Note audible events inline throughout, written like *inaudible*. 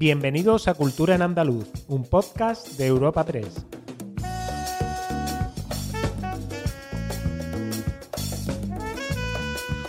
Bienvenidos a Cultura en Andaluz, un podcast de Europa 3.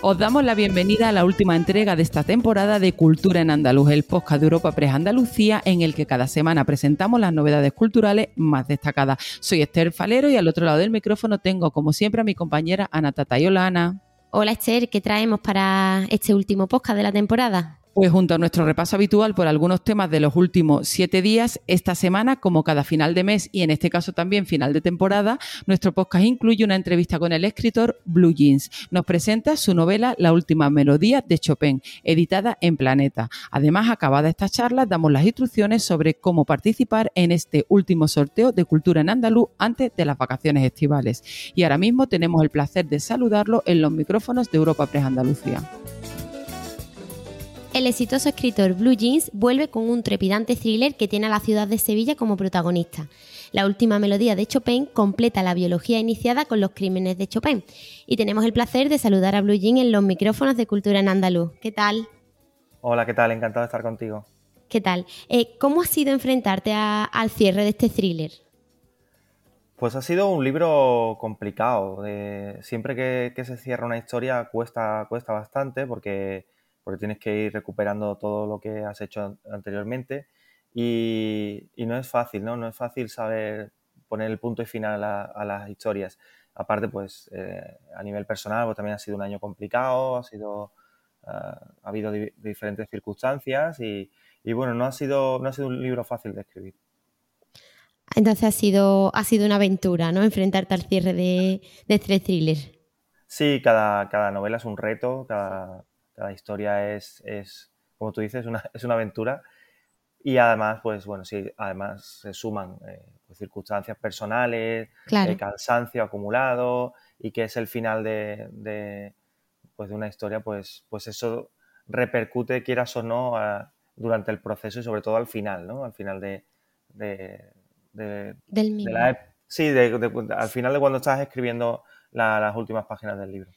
Os damos la bienvenida a la última entrega de esta temporada de Cultura en Andaluz, el podcast de Europa Press Andalucía, en el que cada semana presentamos las novedades culturales más destacadas. Soy Esther Falero y al otro lado del micrófono tengo, como siempre, a mi compañera Ana Tatayola. Ana. Hola Esther, ¿qué traemos para este último podcast de la temporada? Pues junto a nuestro repaso habitual por algunos temas de los últimos siete días, esta semana, como cada final de mes y en este caso también final de temporada, nuestro podcast incluye una entrevista con el escritor Blue Jeans. Nos presenta su novela La última melodía de Chopin, editada en Planeta. Además, acabada esta charla, damos las instrucciones sobre cómo participar en este último sorteo de cultura en andaluz antes de las vacaciones estivales. Y ahora mismo tenemos el placer de saludarlo en los micrófonos de Europa Press Andalucía. El exitoso escritor Blue Jeans vuelve con un trepidante thriller que tiene a la ciudad de Sevilla como protagonista. La última melodía de Chopin completa la biología iniciada con los crímenes de Chopin. Y tenemos el placer de saludar a Blue Jeans en los micrófonos de Cultura en Andaluz. ¿Qué tal? Hola, ¿qué tal? Encantado de estar contigo. ¿Qué tal? Eh, ¿Cómo ha sido enfrentarte al cierre de este thriller? Pues ha sido un libro complicado. siempre que, que, se cierra una historia cuesta, cuesta bastante porque porque tienes que ir recuperando todo lo que has hecho anteriormente y, no es fácil, ¿no? No es fácil saber poner el punto y final a, las historias. Aparte, pues eh, a nivel personal, pues también ha sido un año complicado, ha sido ah, ha habido diferentes circunstancias y, bueno, no ha sido no ha sido un libro fácil de escribir. Entonces ha sido ha sido una aventura, ¿no? Enfrentarte al cierre de, de este thriller. Sí, cada, cada novela es un reto, cada, cada historia es, es como tú dices, una, *laughs* es una aventura. Y además, pues bueno, sí, además se suman eh, pues, circunstancias personales, el cansancio acumulado y que es el final de, de, pues, de una historia, pues, pues eso repercute, quieras o no, durante el proceso y sobre todo al final, ¿no? Al final de... Del mismo. sí, al final de cuando estás escribiendo las últimas páginas del libro.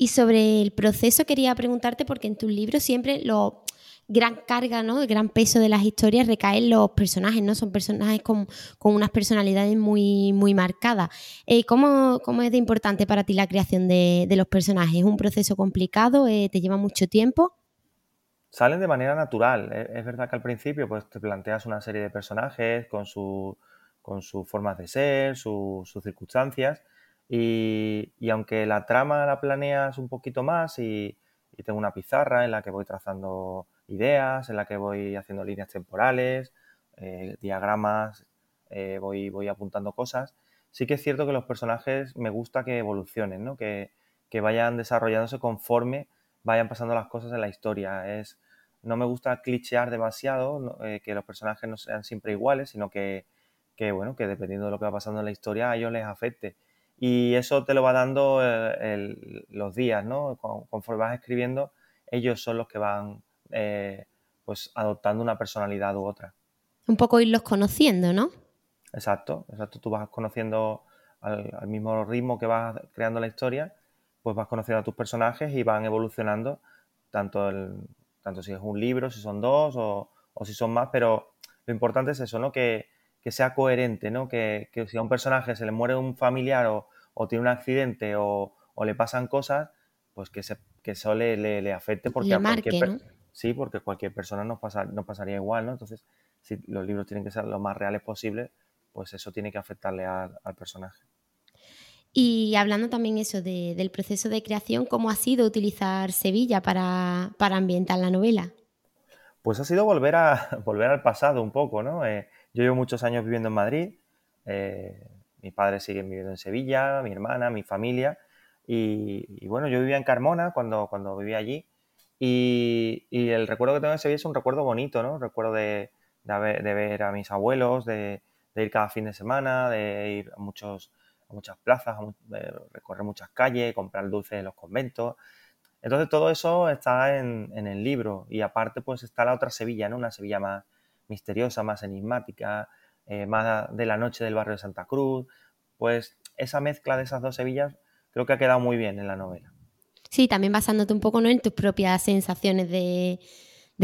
Y sobre el proceso quería preguntarte, porque en tus libros siempre lo gran carga, ¿no? El gran peso de las historias recae en los personajes, ¿no? Son personajes con, unas personalidades muy, muy marcadas. Eh, ¿cómo, es de importante para ti la creación de, los personajes? ¿Es un proceso complicado? Eh, ¿Te lleva mucho tiempo? Salen de manera natural. Es verdad que al principio pues, te planteas una serie de personajes con, su, con sus formas de ser, sus circunstancias, y, aunque la trama la planeas un poquito más y, tengo una pizarra en la que voy trazando ideas, en la que voy haciendo líneas temporales, eh, diagramas, eh, voy, voy apuntando cosas, sí que es cierto que los personajes me gusta que evolucionen, ¿no? que, vayan desarrollándose conforme vayan pasando las cosas en la historia. Es, no me gusta clichear demasiado, eh, que los personajes no sean siempre iguales, sino que, que, bueno, que dependiendo de lo que va pasando en la historia a ellos les afecte y eso te lo va dando eh, los días, ¿no? Conforme vas escribiendo, ellos son los que van eh, pues adoptando una personalidad u otra. Un poco irlos conociendo, ¿no? Exacto, exacto. Tú vas conociendo al, mismo ritmo que vas creando la historia, pues vas conociendo a tus personajes y van evolucionando, tanto, el, tanto si es un libro, si son dos o, o si son más, pero lo importante es eso, ¿no? Que, que sea coherente, ¿no? Que, si a un personaje se le muere un familiar o, tiene un accidente o, le pasan cosas, pues que, se, que eso le, le, afecte porque a cualquier sí, porque cualquier persona nos, pasa, nos pasaría igual, ¿no? Entonces, si los libros tienen que ser lo más reales posible, pues eso tiene que afectarle al personaje. Y hablando también eso del proceso de creación, ¿cómo ha sido utilizar Sevilla para, para ambientar la novela? Pues ha sido volver, a, *laughs* volver al pasado un poco, ¿no? Eh, yo llevo muchos años viviendo en Madrid, eh, mis padres siguen viviendo en Sevilla, mi hermana, mi familia, y, bueno, yo vivía en Carmona cuando, cuando vivía allí, y, el recuerdo que tengo de Sevilla es un recuerdo bonito, ¿no? Recuerdo de, de, ver a mis abuelos, de, ir cada fin de semana, de ir a, muchos, a muchas plazas, de recorrer muchas calles, comprar dulces en los conventos. Entonces todo eso está en, en, el libro y aparte pues está la otra Sevilla, ¿no? Una Sevilla más, misteriosa, más enigmática, eh, más de la noche del barrio de Santa Cruz, pues esa mezcla de esas dos Sevillas creo que ha quedado muy bien en la novela. Sí, también basándote un poco ¿no? en tus propias sensaciones de,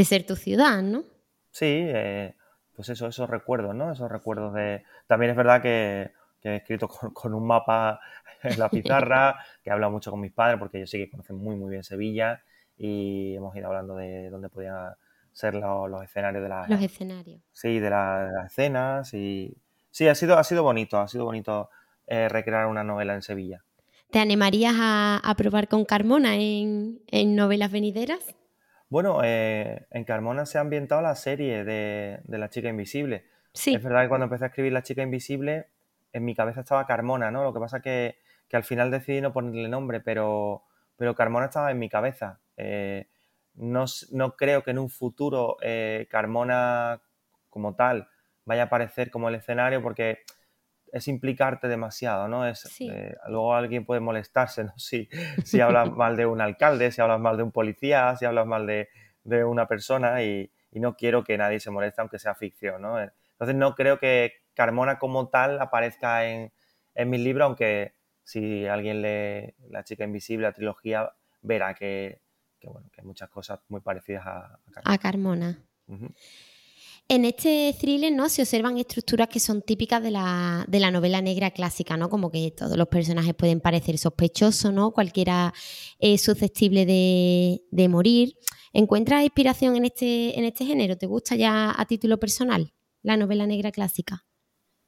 ser tu ciudad, ¿no? Sí, eh, pues eso, esos recuerdos, ¿no? Esos recuerdos de... También es verdad que, he escrito con, un mapa en la pizarra, que he hablado mucho con mis padres, porque ellos sí que conocen muy, muy bien Sevilla, y hemos ido hablando de dónde podían ser los, escenarios de las... Los escenarios. Sí, de, las escenas, y... Sí, ha sido, ha sido bonito, ha sido bonito eh, recrear una novela en Sevilla. ¿Te animarías a, probar con Carmona en, novelas venideras? Bueno, eh, en Carmona se ha ambientado la serie de, La chica invisible. Sí. Es verdad que cuando empecé a escribir La chica invisible, en mi cabeza estaba Carmona, ¿no? Lo que pasa que, que al final decidí no ponerle nombre, pero, pero Carmona estaba en mi cabeza. Eh, no, no, creo que en un futuro eh, Carmona como tal vaya a aparecer como el escenario porque es implicarte demasiado, ¿no? Es, eh, luego alguien puede molestarse, ¿no? *laughs* Si, si hablas mal de un alcalde, si hablas mal de un policía, si hablas mal de, una persona y, no quiero que nadie se moleste aunque sea ficción, ¿no? Entonces no creo que Carmona como tal aparezca en, en mis libros, aunque si alguien lee La chica invisible, la trilogía, verá que, bueno, que hay muchas cosas muy parecidas a, a Carmona. En este thriller ¿no? se observan estructuras que son típicas de la, de la, novela negra clásica, ¿no? Como que todos los personajes pueden parecer sospechosos, ¿no? Cualquiera es susceptible de, de morir. ¿Encuentras inspiración en este, en este género? ¿Te gusta ya a título personal la novela negra clásica?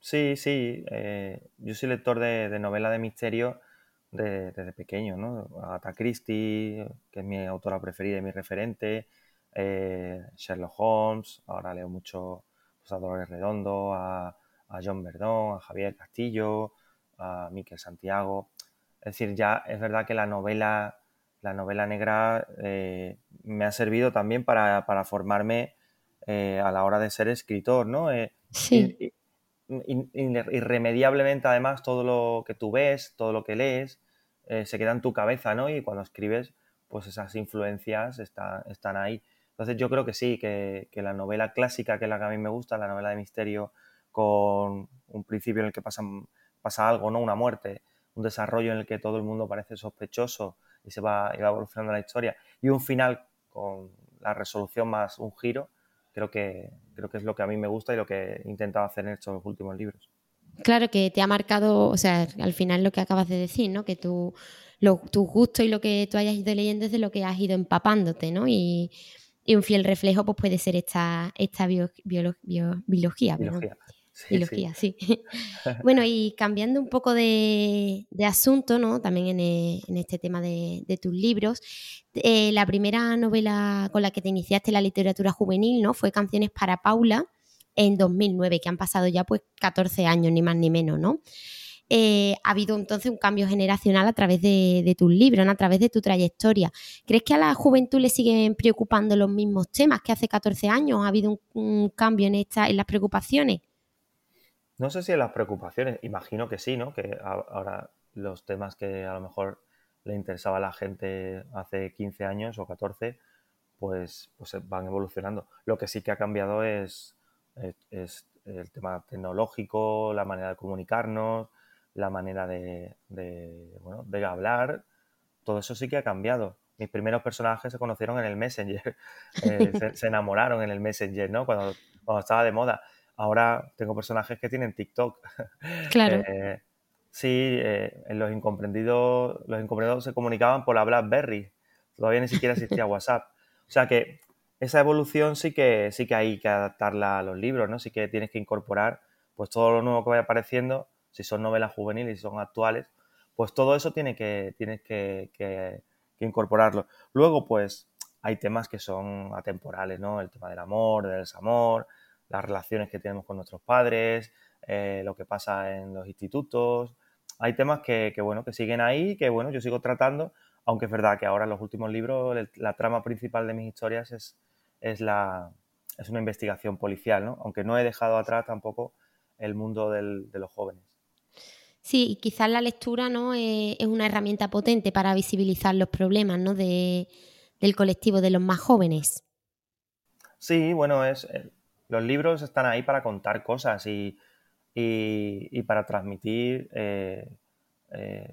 Sí, sí. Eh, yo soy lector de, de novela de misterio desde pequeño, ¿no? Agatha Christie, que es mi autora preferida y mi referente, eh, Sherlock Holmes, ahora leo mucho pues, a Dolores Redondo, a, John Verdón, a Javier Castillo, a Miquel Santiago. Es decir, ya es verdad que la novela, la novela negra eh, me ha servido también para, formarme eh, a la hora de ser escritor, ¿no? sí. Irremediablemente, además, todo lo que tú ves, todo lo que lees, se queda en tu cabeza, ¿no? Y cuando escribes, pues esas influencias están ahí. Entonces yo creo que sí, que, la novela clásica, que es la que a mí me gusta, la novela de misterio, con un principio en el que pasa, pasa algo, ¿no? Una muerte, un desarrollo en el que todo el mundo parece sospechoso y se va, y va evolucionando la historia, y un final con la resolución más un giro, creo que, creo que es lo que a mí me gusta y lo que he intentado hacer en estos últimos libros. Claro, que te ha marcado, o sea, al final lo que acabas de decir, ¿no? Que tu, lo, tu gusto y lo que tú hayas ido leyendo es de lo que has ido empapándote, ¿no? Y, y un fiel reflejo pues puede ser esta, esta biología. Biología, sí. *laughs* *laughs* bueno, y cambiando un poco de, asunto, ¿no? También en, este tema de, tus libros, eh, la primera novela con la que te iniciaste la literatura juvenil, ¿no? Fue Canciones para Paula en 2009, que han pasado ya pues 14 años, ni más ni menos, ¿no? Eh, ha habido entonces un cambio generacional a través de, tus libros, a través de tu trayectoria. ¿Crees que a la juventud le siguen preocupando los mismos temas que hace 14 años? ¿Ha habido un, cambio en, esta, en las preocupaciones? No sé si en las preocupaciones, imagino que sí, ¿no? Que ahora los temas que a lo mejor le interesaba a la gente hace 15 años o 14, pues, pues van evolucionando. Lo que sí que ha cambiado es, el tema tecnológico, la manera de comunicarnos, la manera de, bueno, de hablar, todo eso sí que ha cambiado. Mis primeros personajes se conocieron en el Messenger, *laughs* eh, se, enamoraron en el Messenger, ¿no? Cuando estaba de moda. Ahora tengo personajes que tienen TikTok. *laughs* Claro. Eh, sí, eh, los incomprendidos, los incomprendidos se comunicaban por la BlackBerry. Todavía ni siquiera existía *laughs* WhatsApp. O sea que esa evolución sí que, sí que hay que adaptarla a los libros, ¿no? Sí que tienes que incorporar pues todo lo nuevo que vaya apareciendo si son novelas juveniles y son actuales, pues todo eso tiene que, tienes que, incorporarlo. Luego, pues hay temas que son atemporales, ¿no? El tema del amor, del desamor, las relaciones que tenemos con nuestros padres, eh, lo que pasa en los institutos. Hay temas que, bueno, que siguen ahí, que bueno, yo sigo tratando, aunque es verdad que ahora en los últimos libros la trama principal de mis historias es, es, la, es una investigación policial, ¿no? Aunque no he dejado atrás tampoco el mundo de los jóvenes. Sí, y quizás la lectura ¿no? Eh, es, una herramienta potente para visibilizar los problemas ¿no? de, del colectivo de los más jóvenes. Sí, bueno, es, eh, los libros están ahí para contar cosas y, para transmitir eh,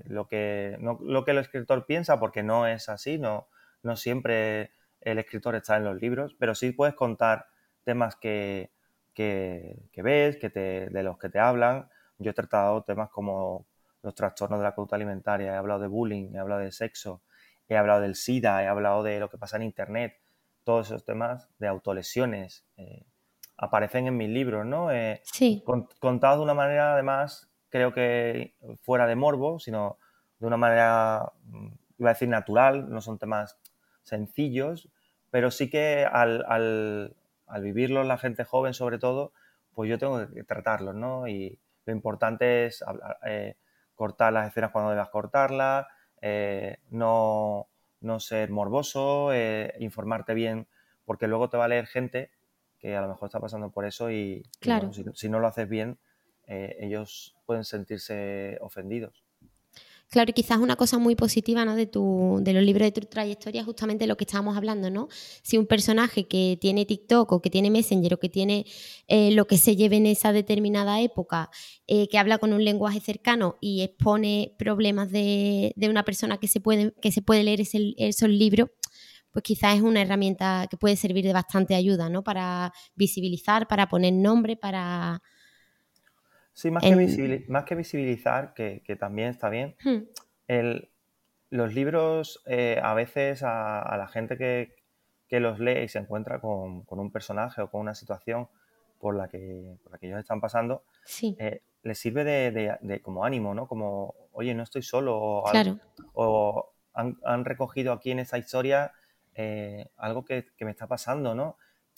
lo, que, lo que el escritor piensa, porque no es así, no, siempre el escritor está en los libros, pero sí puedes contar temas que, ves, que de los que te hablan. Yo he tratado temas como los trastornos de la conducta alimentaria, he hablado de bullying, he hablado de sexo, he hablado del SIDA, he hablado de lo que pasa en Internet, todos esos temas de autolesiones. Eh, aparecen en mis libros, ¿no? Eh, sí. contados de una manera, además, creo que fuera de morbo, sino de una manera, mm, iba a decir, natural, no son temas sencillos, pero sí que al, al, al vivirlos la gente joven sobre todo, pues yo tengo que tratarlos, ¿no? Y lo importante es eh, cortar las escenas cuando debas cortarlas, eh, no, no, ser morboso, informarte bien, porque luego te va a leer gente que a lo mejor está pasando por eso y, claro. si, no lo haces bien, ellos pueden sentirse ofendidos. Claro, y quizás una cosa muy positiva ¿no? de, tu, de los libros de tu trayectoria es justamente lo que estábamos hablando, ¿no? Si un personaje que tiene TikTok o que tiene Messenger o que tiene eh, lo que se lleve en esa determinada época, eh, que habla con un lenguaje cercano y expone problemas de, una persona que se puede, que se puede leer esos libros, pues quizás es una herramienta que puede servir de bastante ayuda, ¿no? Para visibilizar, para poner nombre, para Sí, más, que, más que visibilizar, que, también está bien, hmm. los libros eh, a veces a, la gente que, los lee y se encuentra con, un personaje o con una situación por la que, por la que ellos están pasando, eh, les sirve de, como ánimo, ¿no? Como, oye, no estoy solo, o, han, recogido aquí en esa historia eh, algo que, que, me está pasando, ¿no?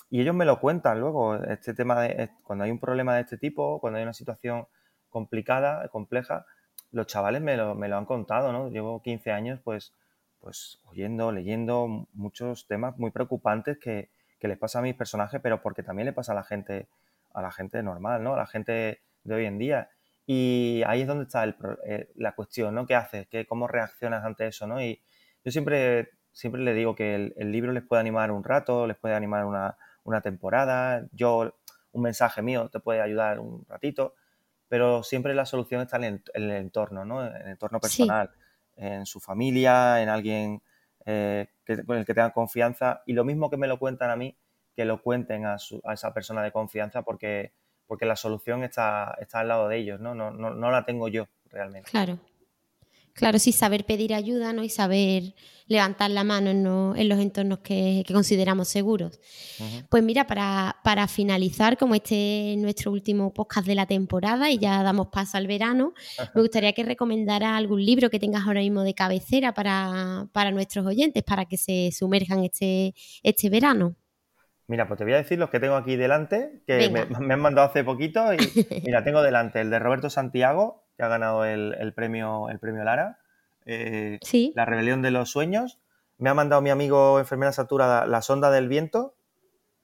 Y ellos me lo cuentan luego, este tema de cuando hay un problema de este tipo, cuando hay una situación complicada, compleja, los chavales me lo, me lo han contado, ¿no? Llevo 15 años pues, pues oyendo, leyendo muchos temas muy preocupantes que, que les pasa a mis personajes, pero porque también le pasa a la gente, a la gente normal, ¿no? A la gente de hoy en día. Y ahí es donde está el, eh, la cuestión, ¿no? ¿Qué haces? ¿Qué, ¿Cómo reaccionas ante eso, ¿no? Y yo siempre, siempre le digo que el, el libro les puede animar un rato, les puede animar una, una temporada, yo, un mensaje mío te puede ayudar un ratito, pero siempre la solución está en el, entorno, ¿no? En el entorno personal, en su familia, en alguien eh, con el que tengan confianza y lo mismo que me lo cuentan a mí, que lo cuenten a, esa persona de confianza porque, porque la solución está, está al lado de ellos, ¿no? No, no, no la tengo yo realmente. Claro. Claro, sí, saber pedir ayuda ¿no? y saber levantar la mano en, los entornos que, consideramos seguros. Pues mira, para, finalizar, como este es nuestro último podcast de la temporada y ya damos paso al verano, me gustaría que recomendara algún libro que tengas ahora mismo de cabecera para, nuestros oyentes, para que se sumerjan este, este verano. Mira, pues te voy a decir los que tengo aquí delante, que me, *laughs* han mandado hace poquito. Y *laughs* mira, tengo delante el de Roberto Santiago, que ha ganado el, premio, el premio Lara. Eh, La rebelión de los sueños. Me ha mandado mi amigo enfermera Satura La sonda del viento,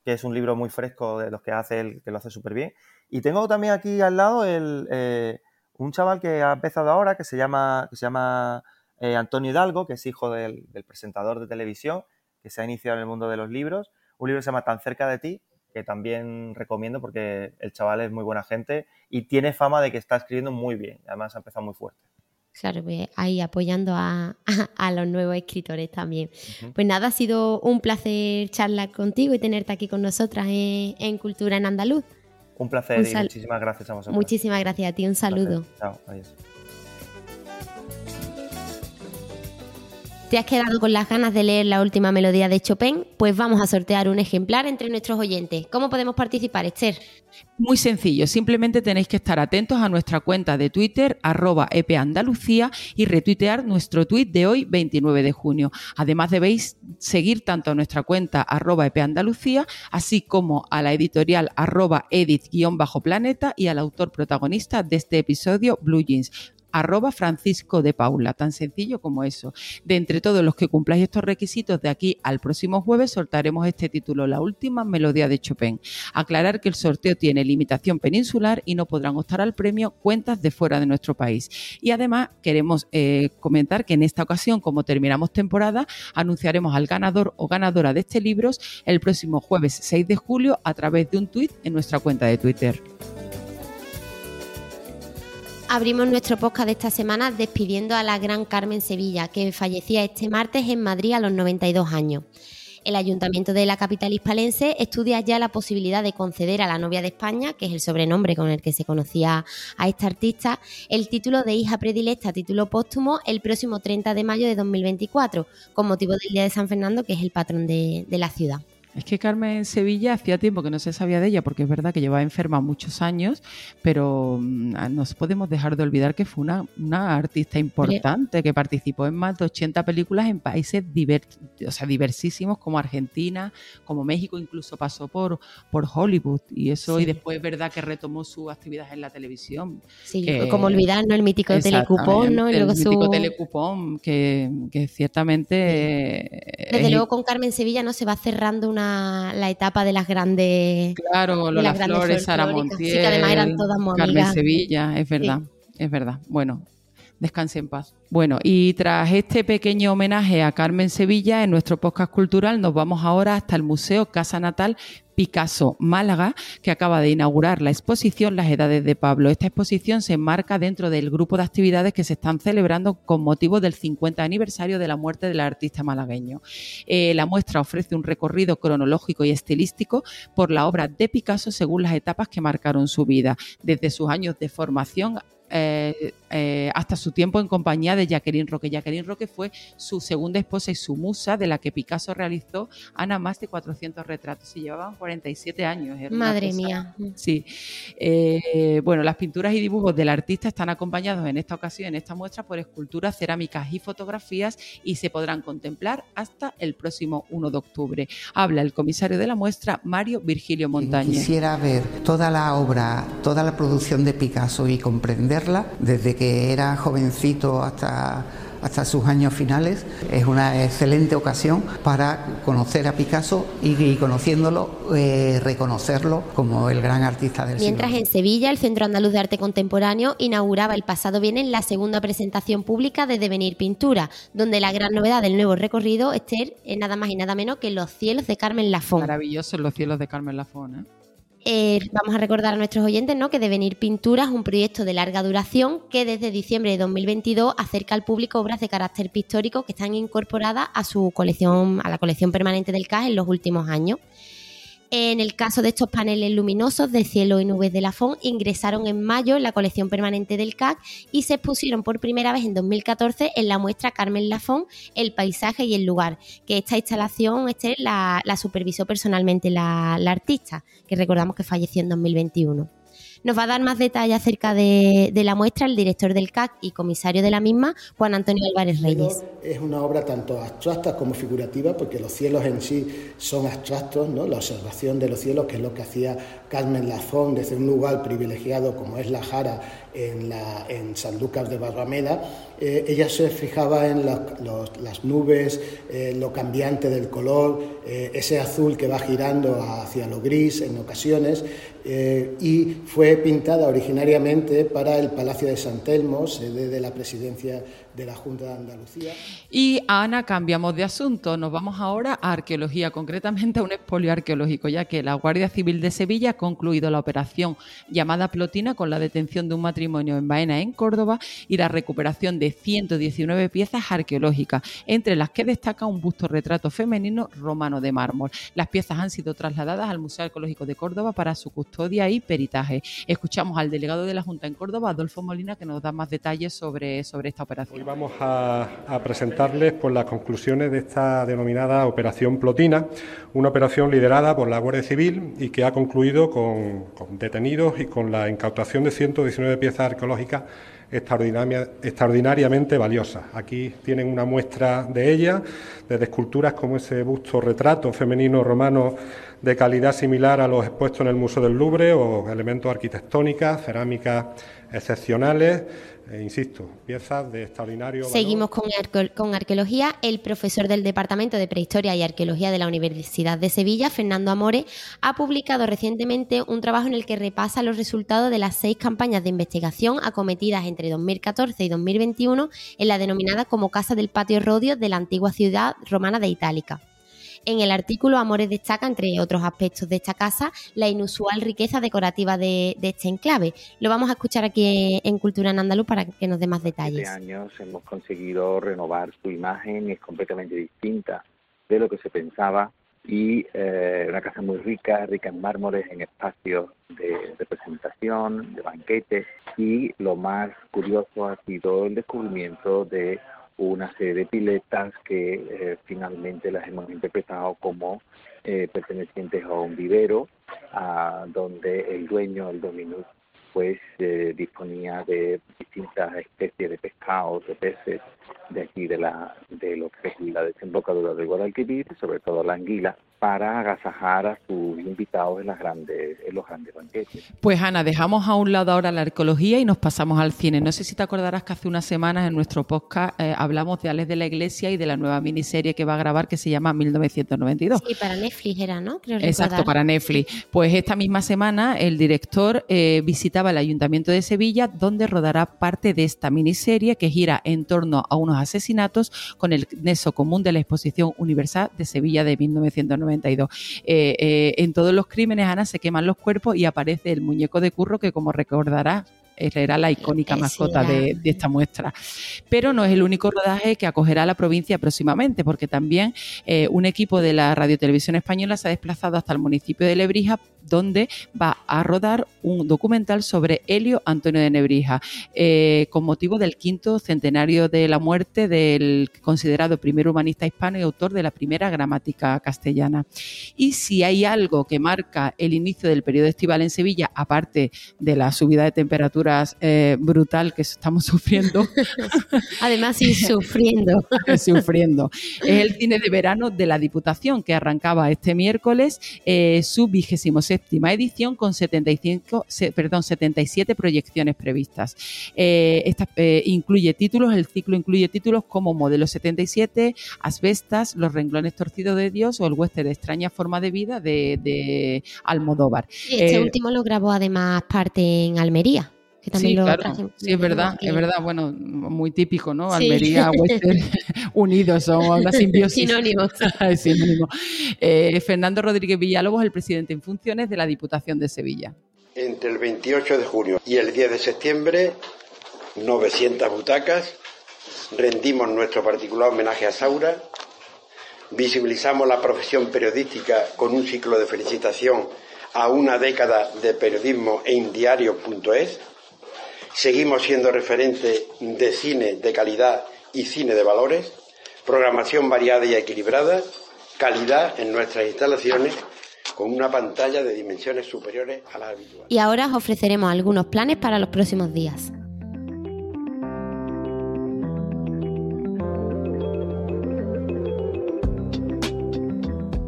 que es un libro muy fresco de los que hace él, que lo hace súper bien. Y tengo también aquí al lado el, eh, un chaval que ha empezado ahora, que se llama, que se llama eh, Antonio Hidalgo, que es hijo del, del presentador de televisión, que se ha iniciado en el mundo de los libros. Un libro que se llama Tan cerca de ti, que también recomiendo porque el chaval es muy buena gente y tiene fama de que está escribiendo muy bien. Además ha empezado muy fuerte. Claro, pues ahí apoyando a, *laughs* los nuevos escritores también. Pues nada, ha sido un placer charlar contigo y tenerte aquí con nosotras en, Cultura en Andaluz. Un placer y muchísimas gracias a vosotros. Muchísimas gracias a ti, un saludo. Chao, adiós. ¿Te has quedado con las ganas de leer la última melodía de Chopin? Pues vamos a sortear un ejemplar entre nuestros oyentes. ¿Cómo podemos participar, Esther? Muy sencillo, simplemente tenéis que estar atentos a nuestra cuenta de Twitter, arroba epandalucía, y retuitear nuestro tuit de hoy, 29 de junio. Además debéis seguir tanto a nuestra cuenta arroba así como a la editorial arroba edit-planeta y al autor protagonista de este episodio, Blue Jeans arroba Francisco de Paula, tan sencillo como eso. De entre todos los que cumpláis estos requisitos, de aquí al próximo jueves soltaremos este título, La última melodía de Chopin. Aclarar que el sorteo tiene limitación peninsular y no podrán optar al premio cuentas de fuera de nuestro país. Y además queremos eh, comentar que en esta ocasión, como terminamos temporada, anunciaremos al ganador o ganadora de este libro el próximo jueves 6 de julio a través de un tuit en nuestra cuenta de Twitter abrimos nuestro podcast de esta semana despidiendo a la gran Carmen Sevilla, que fallecía este martes en Madrid a los 92 años. El Ayuntamiento de la capital hispalense estudia ya la posibilidad de conceder a la novia de España, que es el sobrenombre con el que se conocía a esta artista, el título de hija predilecta, título póstumo, el próximo 30 de mayo de 2024, con motivo del Día de San Fernando, que es el patrón de la ciudad. Es que Carmen Sevilla hacía tiempo que no se sabía de ella, porque es verdad que llevaba enferma muchos años, pero mm, ah, nos podemos dejar de olvidar que fue una, una artista importante, que participó en más de 80 películas en países o sea, diversísimos como Argentina, como México, incluso pasó por, por Hollywood. Y eso, y después es verdad que retomó su actividad en la televisión. Sí, como olvidar, ¿no? El mítico telecupón, ¿no? el mítico telecupón, que, que ciertamente... Desde luego con Carmen Sevilla no se va cerrando una la etapa de las grandes. Claro, Lola Flores, Sara Montiel. que además eran todas Carmen Sevilla, es verdad, es verdad. Bueno, descanse en paz. Bueno, y tras este pequeño homenaje a Carmen Sevilla, en nuestro podcast cultural nos vamos ahora hasta el Museo Casa Natal Picasso Málaga, que acaba de inaugurar la exposición Las Edades de Pablo. Esta exposición se enmarca dentro del grupo de actividades que se están celebrando con motivo del 50 aniversario de la muerte del artista malagueño. Eh, la muestra ofrece un recorrido cronológico y estilístico por la obra de Picasso según las etapas que marcaron su vida, desde sus años de formación eh, eh, hasta su tiempo en compañía de Jacqueline Roque. Jacqueline Roque fue su segunda esposa y su musa, de la que Picasso realizó Ana más de 400 retratos. Y llevaban 47 años. Madre mía. Sí. Eh, bueno, las pinturas y dibujos del artista están acompañados en esta ocasión, en esta muestra, por esculturas, cerámicas y fotografías y se podrán contemplar hasta el próximo 1 de octubre. Habla el comisario de la muestra, Mario Virgilio Montañez. Quisiera ver toda la obra, toda la producción de Picasso y comprender desde que era jovencito hasta hasta sus años finales. Es una excelente ocasión para conocer a Picasso y, conociéndolo, eh, reconocerlo como el gran artista del Mientras en Sevilla, el Centro Andaluz de Arte Contemporáneo inauguraba el pasado viernes la segunda presentación pública de Devenir Pintura, donde la gran novedad del nuevo recorrido es nada más y nada menos que Los cielos de Carmen Lafón. Maravilloso los cielos de Carmen Lafón, ¿eh? Eh, vamos a recordar a nuestros oyentes ¿no? que Devenir Pintura es un proyecto de larga duración que desde diciembre de 2022 acerca al público obras de carácter pictórico que están incorporadas a su colección, a la colección permanente del CAS en los últimos años. En el caso de estos paneles luminosos de cielo y nubes de la FON, ingresaron en mayo en la colección permanente del CAC y se expusieron por primera vez en 2014 en la muestra Carmen Lafón, El paisaje y el lugar, que esta instalación este, la, supervisó personalmente la artista, que recordamos que falleció en 2021. Nos va a dar más detalles acerca de, la muestra el director del CAC y comisario de la misma, Juan Antonio Álvarez Reyes. Es una obra tanto abstracta como figurativa, porque los cielos en sí son abstractos, ¿no? la observación de los cielos, que es lo que hacía Carmen Lazón desde un lugar privilegiado como es la Jara en, la, en San Lucas de Barrameda, eh, ella se fijaba en las nubes, eh, lo cambiante del color, eh, ese azul que va girando hacia lo gris en ocasiones, y fue pintada originariamente para el Palacio de San Telmo, sede de la presidencia de la Junta de Andalucía. Y Ana, cambiamos de asunto. Nos vamos ahora a arqueología, concretamente a un expolio arqueológico, ya que la Guardia Civil de Sevilla ha concluido la operación llamada Plotina con la detención de un matrimonio en Baena, en Córdoba, y la recuperación de 119 piezas arqueológicas, entre las que destaca un busto retrato femenino romano de mármol. Las piezas han sido trasladadas al Museo Arqueológico de Córdoba para su custodia y peritaje. Escuchamos al delegado de la Junta en Córdoba, Adolfo Molina, que nos da más detalles sobre, sobre esta operación vamos a, presentarles pues, las conclusiones de esta denominada Operación Plotina, una operación liderada por la Guardia Civil y que ha concluido con, detenidos y con la incautación de 119 piezas arqueológicas extraordinariamente valiosas. Aquí tienen una muestra de ellas, desde esculturas como ese busto retrato femenino romano de calidad similar a los expuestos en el Museo del Louvre o elementos arquitectónicos, cerámicas excepcionales eh, insisto, piezas de extraordinario Seguimos con, con, arqueología. El profesor del Departamento de Prehistoria y Arqueología de la Universidad de Sevilla, Fernando Amore, ha publicado recientemente un trabajo en el que repasa los resultados de las seis campañas de investigación acometidas entre 2014 y 2021 en la denominada como Casa del Patio Rodio de la antigua ciudad romana de Itálica. En el artículo, Amores destaca, entre otros aspectos de esta casa, la inusual riqueza decorativa de, este enclave. Lo vamos a escuchar aquí en Cultura en Andaluz para que nos dé más detalles. Este años hemos conseguido renovar su imagen, es completamente distinta de lo que se pensaba y eh, una casa muy rica, rica en mármoles, en espacios de representación, de banquetes y lo más curioso ha sido el descubrimiento de una serie de piletas que eh, finalmente las hemos interpretado como eh, pertenecientes a un vivero, donde el dueño, el dominus, pues eh, disponía de distintas especies de pescados, de peces de aquí de la de lo que es la desembocadura del Guadalquivir, sobre todo la anguila, para agasajar a sus invitados en las grandes en los grandes banquetes. Pues Ana, dejamos a un lado ahora la arqueología y nos pasamos al cine. No sé si te acordarás que hace unas semanas en nuestro podcast eh, hablamos de Alex de la Iglesia y de la nueva miniserie que va a grabar que se llama 1992. Sí, para Netflix era, ¿no? Exacto, para Netflix. Pues esta misma semana el director eh, visitaba el Ayuntamiento de Sevilla donde rodará parte de esta miniserie que gira en torno a unos asesinatos con el nexo común de la Exposición Universal de Sevilla de 1992. Eh, eh, en todos los crímenes, Ana, se queman los cuerpos y aparece el muñeco de curro que, como recordarás, era la icónica mascota de, esta muestra. Pero no es el único rodaje que acogerá la provincia próximamente, porque también eh, un equipo de la Radiotelevisión Española se ha desplazado hasta el municipio de Lebrija, donde va a rodar un documental sobre Helio Antonio de Nebrija, eh, con motivo del quinto centenario de la muerte del considerado primer humanista hispano y autor de la primera gramática castellana. Y si hay algo que marca el inicio del periodo estival en Sevilla, aparte de la subida de temperatura, eh, brutal que estamos *laughs* sufriendo. *laughs* Además, sí, sufriendo. *laughs* sufriendo. Es el cine de verano de la Diputación que arrancaba este miércoles eh, su vigésimo séptima edición con 75, perdón, 77 proyecciones previstas. Eh, esta, incluye títulos, el ciclo incluye títulos como Modelo 77, Asbestas, Los renglones torcidos de Dios o el western de extraña forma de vida de, de Almodóvar. Este último lo grabó además parte en Almería sí, claro. sí, es verdad, es verdad, bueno, muy típico, ¿no? Almería, *laughs* Western, *laughs* unidos, son una simbiosis. Sinónimos. *laughs* Sinónimo. Eh, Fernando Rodríguez Villalobos, el presidente en funciones de la Diputación de Sevilla. Entre el 28 de junio y el 10 de septiembre, 900 butacas, rendimos nuestro particular homenaje a Saura, visibilizamos la profesión periodística con un ciclo de felicitación a una década de periodismo en diario.es, Seguimos siendo referente de cine de calidad y cine de valores, programación variada y equilibrada, calidad en nuestras instalaciones con una pantalla de dimensiones superiores a la habitual. Y ahora os ofreceremos algunos planes para los próximos días.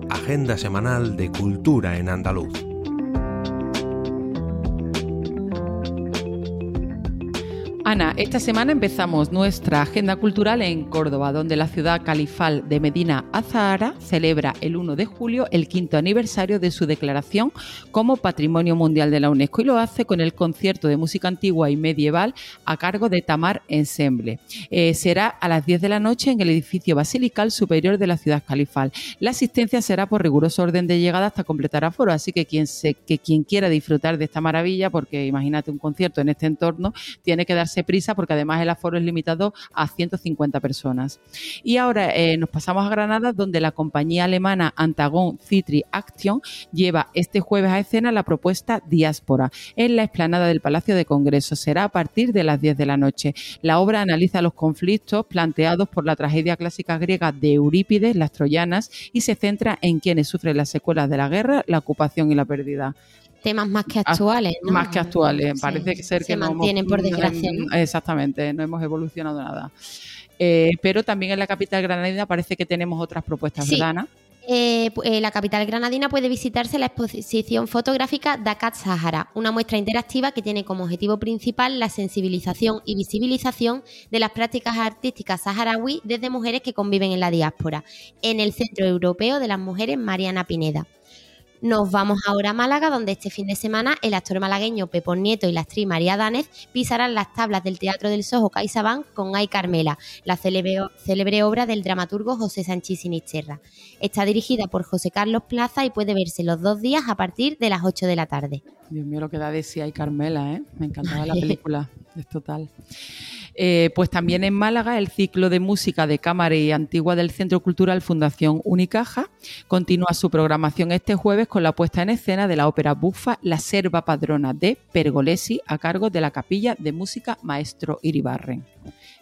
Agenda semanal de cultura en andaluz. Ana, esta semana empezamos nuestra agenda cultural en Córdoba, donde la ciudad califal de Medina Azahara celebra el 1 de julio el quinto aniversario de su declaración como Patrimonio Mundial de la UNESCO y lo hace con el concierto de música antigua y medieval a cargo de Tamar Ensemble. Eh, será a las 10 de la noche en el edificio basilical superior de la ciudad califal. La asistencia será por riguroso orden de llegada hasta completar aforo, así que quien, que quien quiera disfrutar de esta maravilla, porque imagínate un concierto en este entorno, tiene que darse prisa porque además el aforo es limitado a 150 personas. Y ahora eh, nos pasamos a Granada, donde la compañía alemana Antagon Citri Action lleva este jueves a escena la propuesta Diáspora en la explanada del Palacio de Congreso. Será a partir de las 10 de la noche. La obra analiza los conflictos planteados por la tragedia clásica griega de Eurípides, las troyanas, y se centra en quienes sufren las secuelas de la guerra, la ocupación y la pérdida temas más que actuales. ¿no? Más que actuales. Parece ser que se mantienen por desgracia. Exactamente, no hemos evolucionado nada. Eh, pero también en la capital granadina parece que tenemos otras propuestas, ¿verdad, Ana? Eh, eh, la capital granadina puede visitarse la exposición fotográfica Dakat Sahara, una muestra interactiva que tiene como objetivo principal la sensibilización y visibilización de las prácticas artísticas saharaui desde mujeres que conviven en la diáspora, en el Centro Europeo de las Mujeres Mariana Pineda. Nos vamos ahora a Málaga, donde este fin de semana el actor malagueño Pepón Nieto y la actriz María Danez pisarán las tablas del Teatro del Sojo CaixaBank con Ay Carmela, la célebre, obra del dramaturgo José Sánchez Sinisterra. Está dirigida por José Carlos Plaza y puede verse los dos días a partir de las 8 de la tarde. Dios mío, lo que da de sí Ay Carmela, ¿eh? Me encantaba la película. *laughs* es total. Eh, pues también en Málaga el ciclo de música de cámara y antigua del Centro Cultural Fundación Unicaja continúa su programación este jueves con la puesta en escena de la ópera bufa La Serva Padrona de Pergolesi a cargo de la Capilla de Música Maestro Iribarren.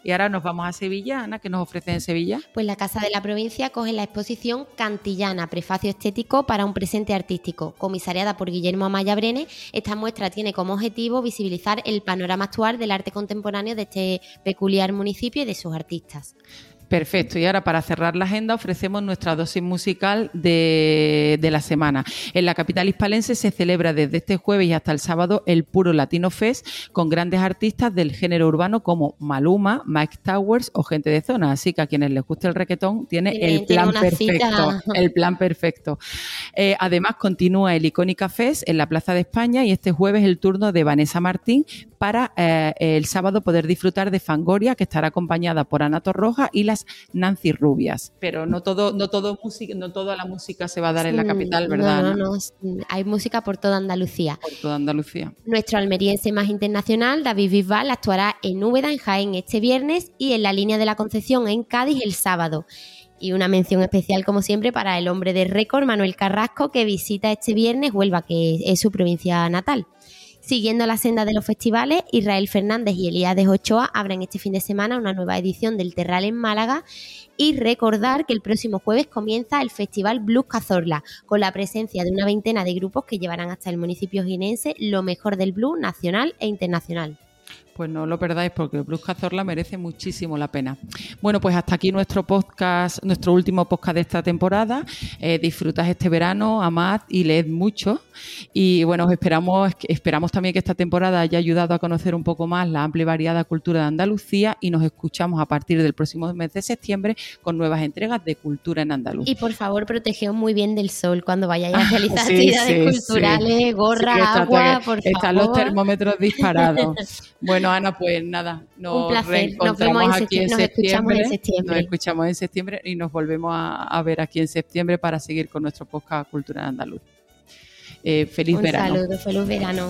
Y ahora nos vamos a Sevilla, Ana, ¿qué nos ofrece en Sevilla? Pues la Casa de la Provincia coge la exposición Cantillana, prefacio estético para un presente artístico. Comisariada por Guillermo Amaya Brene, esta muestra tiene como objetivo visibilizar el panorama actual del arte contemporáneo de este peculiar municipio y de sus artistas. Perfecto. Y ahora para cerrar la agenda ofrecemos nuestra dosis musical de, la semana. En la capital hispalense se celebra desde este jueves y hasta el sábado el Puro Latino Fest con grandes artistas del género urbano como Maluma, Mike Towers o gente de zona. Así que a quienes les guste el reggaetón tiene el plan perfecto. El plan perfecto. Eh, además continúa el Icónica Fest en la Plaza de España y este jueves el turno de Vanessa Martín para eh, el sábado poder disfrutar de Fangoria que estará acompañada por Ana Torroja y las Nancy Rubias. Pero no todo, no todo música, no toda la música se va a dar en la capital, ¿verdad? No, no, no, hay música por toda Andalucía. Por toda Andalucía. Nuestro almeriense más internacional, David Bisbal, actuará en Úbeda, en Jaén, este viernes y en la línea de la Concepción en Cádiz el sábado. Y una mención especial, como siempre, para el hombre de récord, Manuel Carrasco, que visita este viernes Huelva, que es su provincia natal. Siguiendo la senda de los festivales, Israel Fernández y Elías de Ochoa abren este fin de semana una nueva edición del Terral en Málaga y recordar que el próximo jueves comienza el Festival Blues Cazorla, con la presencia de una veintena de grupos que llevarán hasta el municipio guinense lo mejor del blues nacional e internacional. Pues no lo perdáis porque Blues Cazorla merece muchísimo la pena. Bueno, pues hasta aquí nuestro podcast, nuestro último podcast de esta temporada. Eh, disfrutad este verano, amad y leed mucho. Y bueno, esperamos, esperamos también que esta temporada haya ayudado a conocer un poco más la amplia y variada cultura de Andalucía y nos escuchamos a partir del próximo mes de septiembre con nuevas entregas de Cultura en Andalucía. Y por favor, protegeos muy bien del sol cuando vayáis a realizar actividades culturales, gorra, agua, por Están los termómetros disparados. *laughs* bueno, Bueno, Ana, pues nada, nos Un. Nos vemos aquí en, septiembre, Nos escuchamos en septiembre y nos volvemos a, ver aquí en septiembre para seguir con nuestro podcast Cultura Andaluz. Eh, feliz verano. Un saludo, feliz verano.